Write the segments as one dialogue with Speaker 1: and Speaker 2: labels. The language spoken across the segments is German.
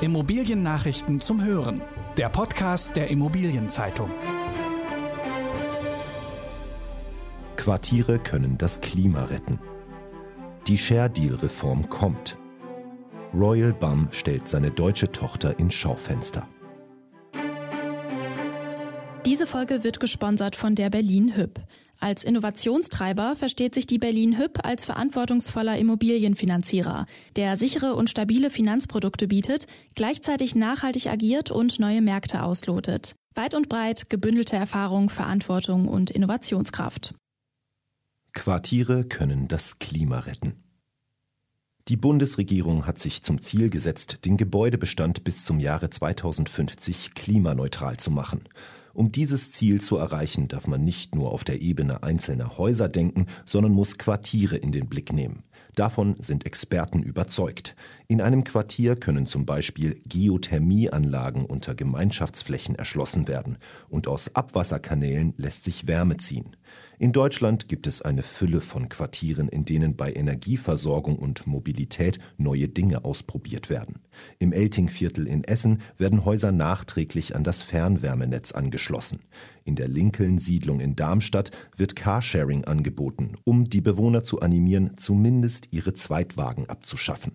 Speaker 1: Immobiliennachrichten zum Hören. Der Podcast der Immobilienzeitung.
Speaker 2: Quartiere können das Klima retten. Die Share Deal Reform kommt. Royal Bum stellt seine deutsche Tochter ins Schaufenster.
Speaker 3: Diese Folge wird gesponsert von der Berlin Hüb. Als Innovationstreiber versteht sich die Berlin Hüb als verantwortungsvoller Immobilienfinanzierer, der sichere und stabile Finanzprodukte bietet, gleichzeitig nachhaltig agiert und neue Märkte auslotet. Weit und breit gebündelte Erfahrung, Verantwortung und Innovationskraft.
Speaker 2: Quartiere können das Klima retten. Die Bundesregierung hat sich zum Ziel gesetzt, den Gebäudebestand bis zum Jahre 2050 klimaneutral zu machen. Um dieses Ziel zu erreichen, darf man nicht nur auf der Ebene einzelner Häuser denken, sondern muss Quartiere in den Blick nehmen. Davon sind Experten überzeugt. In einem Quartier können zum Beispiel Geothermieanlagen unter Gemeinschaftsflächen erschlossen werden und aus Abwasserkanälen lässt sich Wärme ziehen. In Deutschland gibt es eine Fülle von Quartieren, in denen bei Energieversorgung und Mobilität neue Dinge ausprobiert werden. Im Eltingviertel in Essen werden Häuser nachträglich an das Fernwärmenetz angeschlossen. In der Lincoln-Siedlung in Darmstadt wird Carsharing angeboten, um die Bewohner zu animieren, zumindest ihre Zweitwagen abzuschaffen.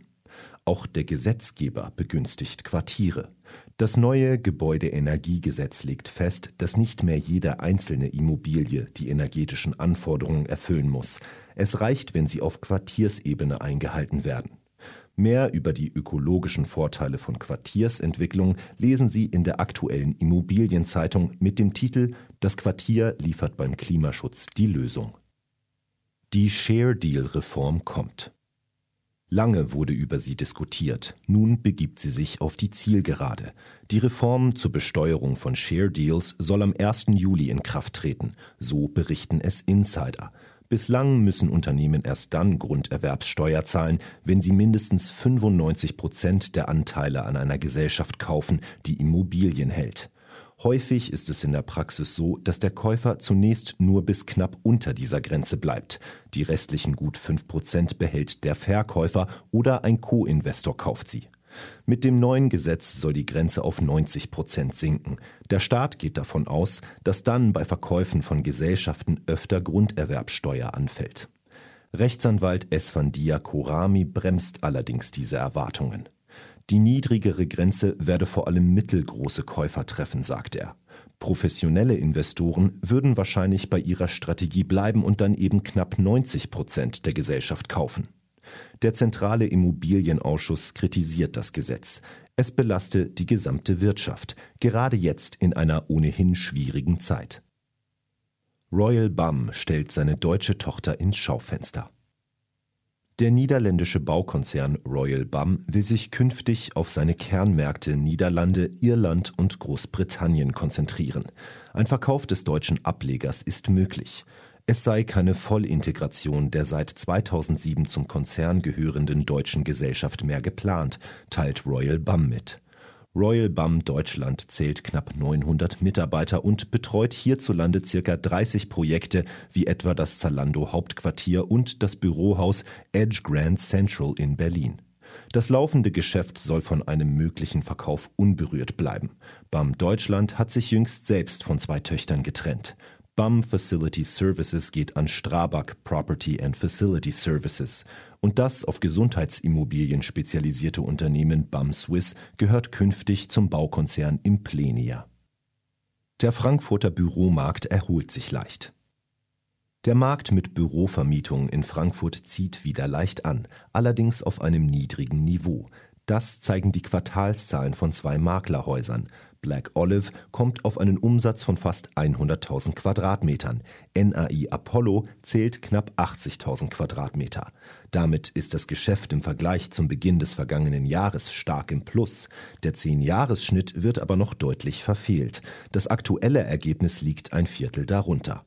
Speaker 2: Auch der Gesetzgeber begünstigt Quartiere. Das neue Gebäudeenergiegesetz legt fest, dass nicht mehr jede einzelne Immobilie die energetischen Anforderungen erfüllen muss. Es reicht, wenn sie auf Quartiersebene eingehalten werden. Mehr über die ökologischen Vorteile von Quartiersentwicklung lesen Sie in der aktuellen Immobilienzeitung mit dem Titel Das Quartier liefert beim Klimaschutz die Lösung. Die Share Deal Reform kommt. Lange wurde über sie diskutiert. Nun begibt sie sich auf die Zielgerade. Die Reform zur Besteuerung von Share Deals soll am 1. Juli in Kraft treten. So berichten es Insider. Bislang müssen Unternehmen erst dann Grunderwerbssteuer zahlen, wenn sie mindestens 95 Prozent der Anteile an einer Gesellschaft kaufen, die Immobilien hält. Häufig ist es in der Praxis so, dass der Käufer zunächst nur bis knapp unter dieser Grenze bleibt. Die restlichen gut 5 Prozent behält der Verkäufer oder ein Co-Investor kauft sie. Mit dem neuen Gesetz soll die Grenze auf 90 Prozent sinken. Der Staat geht davon aus, dass dann bei Verkäufen von Gesellschaften öfter Grunderwerbsteuer anfällt. Rechtsanwalt Esfandia Korami bremst allerdings diese Erwartungen. Die niedrigere Grenze werde vor allem mittelgroße Käufer treffen, sagt er. Professionelle Investoren würden wahrscheinlich bei ihrer Strategie bleiben und dann eben knapp 90 Prozent der Gesellschaft kaufen. Der zentrale Immobilienausschuss kritisiert das Gesetz. Es belaste die gesamte Wirtschaft, gerade jetzt in einer ohnehin schwierigen Zeit. Royal Bum stellt seine deutsche Tochter ins Schaufenster. Der niederländische Baukonzern Royal Bum will sich künftig auf seine Kernmärkte Niederlande, Irland und Großbritannien konzentrieren. Ein Verkauf des deutschen Ablegers ist möglich. Es sei keine Vollintegration der seit 2007 zum Konzern gehörenden deutschen Gesellschaft mehr geplant, teilt Royal Bum mit. Royal Bum Deutschland zählt knapp 900 Mitarbeiter und betreut hierzulande circa 30 Projekte, wie etwa das Zalando Hauptquartier und das Bürohaus Edge Grand Central in Berlin. Das laufende Geschäft soll von einem möglichen Verkauf unberührt bleiben. BAM Deutschland hat sich jüngst selbst von zwei Töchtern getrennt. BAM Facility Services geht an Strabag Property and Facility Services. Und das auf Gesundheitsimmobilien spezialisierte Unternehmen BAM Swiss gehört künftig zum Baukonzern Implenia. Der Frankfurter Büromarkt erholt sich leicht. Der Markt mit Bürovermietung in Frankfurt zieht wieder leicht an, allerdings auf einem niedrigen Niveau. Das zeigen die Quartalszahlen von zwei Maklerhäusern. Black Olive kommt auf einen Umsatz von fast 100.000 Quadratmetern. NAI Apollo zählt knapp 80.000 Quadratmeter. Damit ist das Geschäft im Vergleich zum Beginn des vergangenen Jahres stark im Plus. Der 10-Jahres-Schnitt wird aber noch deutlich verfehlt. Das aktuelle Ergebnis liegt ein Viertel darunter.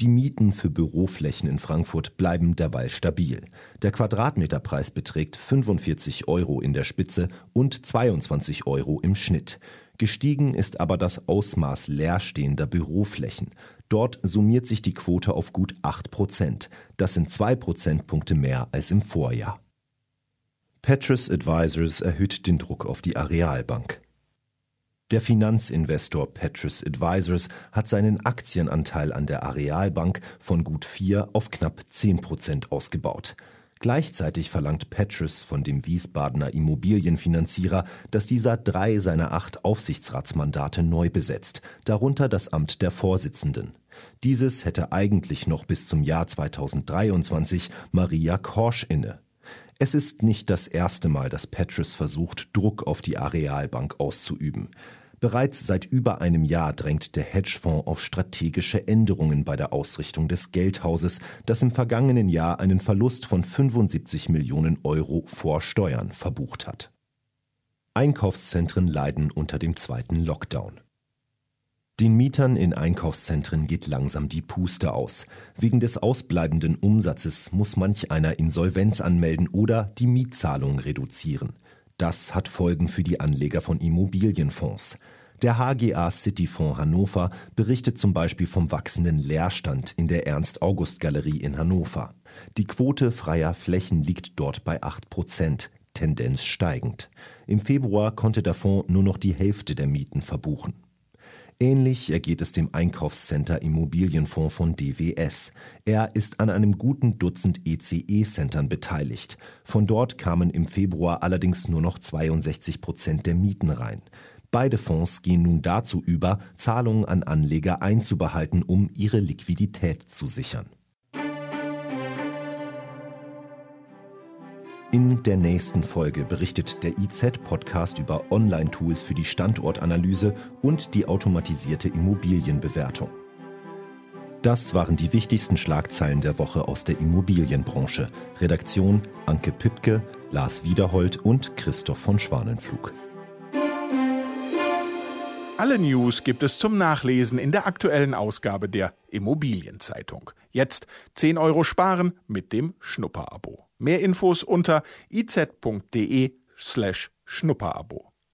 Speaker 2: Die Mieten für Büroflächen in Frankfurt bleiben derweil stabil. Der Quadratmeterpreis beträgt 45 Euro in der Spitze und 22 Euro im Schnitt. Gestiegen ist aber das Ausmaß leerstehender Büroflächen. Dort summiert sich die Quote auf gut 8 Prozent. Das sind zwei Prozentpunkte mehr als im Vorjahr. Petrus Advisors erhöht den Druck auf die Arealbank. Der Finanzinvestor Petrus Advisors hat seinen Aktienanteil an der Arealbank von gut 4 auf knapp 10 Prozent ausgebaut. Gleichzeitig verlangt Petrus von dem Wiesbadener Immobilienfinanzierer, dass dieser drei seiner acht Aufsichtsratsmandate neu besetzt, darunter das Amt der Vorsitzenden. Dieses hätte eigentlich noch bis zum Jahr 2023 Maria Korsch inne. Es ist nicht das erste Mal, dass Petrus versucht, Druck auf die Arealbank auszuüben. Bereits seit über einem Jahr drängt der Hedgefonds auf strategische Änderungen bei der Ausrichtung des Geldhauses, das im vergangenen Jahr einen Verlust von 75 Millionen Euro vor Steuern verbucht hat. Einkaufszentren leiden unter dem zweiten Lockdown. Den Mietern in Einkaufszentren geht langsam die Puste aus. Wegen des ausbleibenden Umsatzes muss manch einer Insolvenz anmelden oder die Mietzahlung reduzieren. Das hat Folgen für die Anleger von Immobilienfonds. Der HGA Cityfonds Hannover berichtet zum Beispiel vom wachsenden Leerstand in der Ernst-August-Galerie in Hannover. Die Quote freier Flächen liegt dort bei 8 Prozent, Tendenz steigend. Im Februar konnte der Fonds nur noch die Hälfte der Mieten verbuchen. Ähnlich ergeht es dem Einkaufscenter Immobilienfonds von DWS. Er ist an einem guten Dutzend ECE-Centern beteiligt. Von dort kamen im Februar allerdings nur noch 62 Prozent der Mieten rein. Beide Fonds gehen nun dazu über, Zahlungen an Anleger einzubehalten, um ihre Liquidität zu sichern. In der nächsten Folge berichtet der IZ-Podcast über Online-Tools für die Standortanalyse und die automatisierte Immobilienbewertung. Das waren die wichtigsten Schlagzeilen der Woche aus der Immobilienbranche. Redaktion Anke Püttke, Lars Wiederhold und Christoph von Schwanenflug.
Speaker 4: Alle News gibt es zum Nachlesen in der aktuellen Ausgabe der Immobilienzeitung. Jetzt 10 Euro sparen mit dem Schnupperabo. Mehr Infos unter iz.de slash Schnupperabo.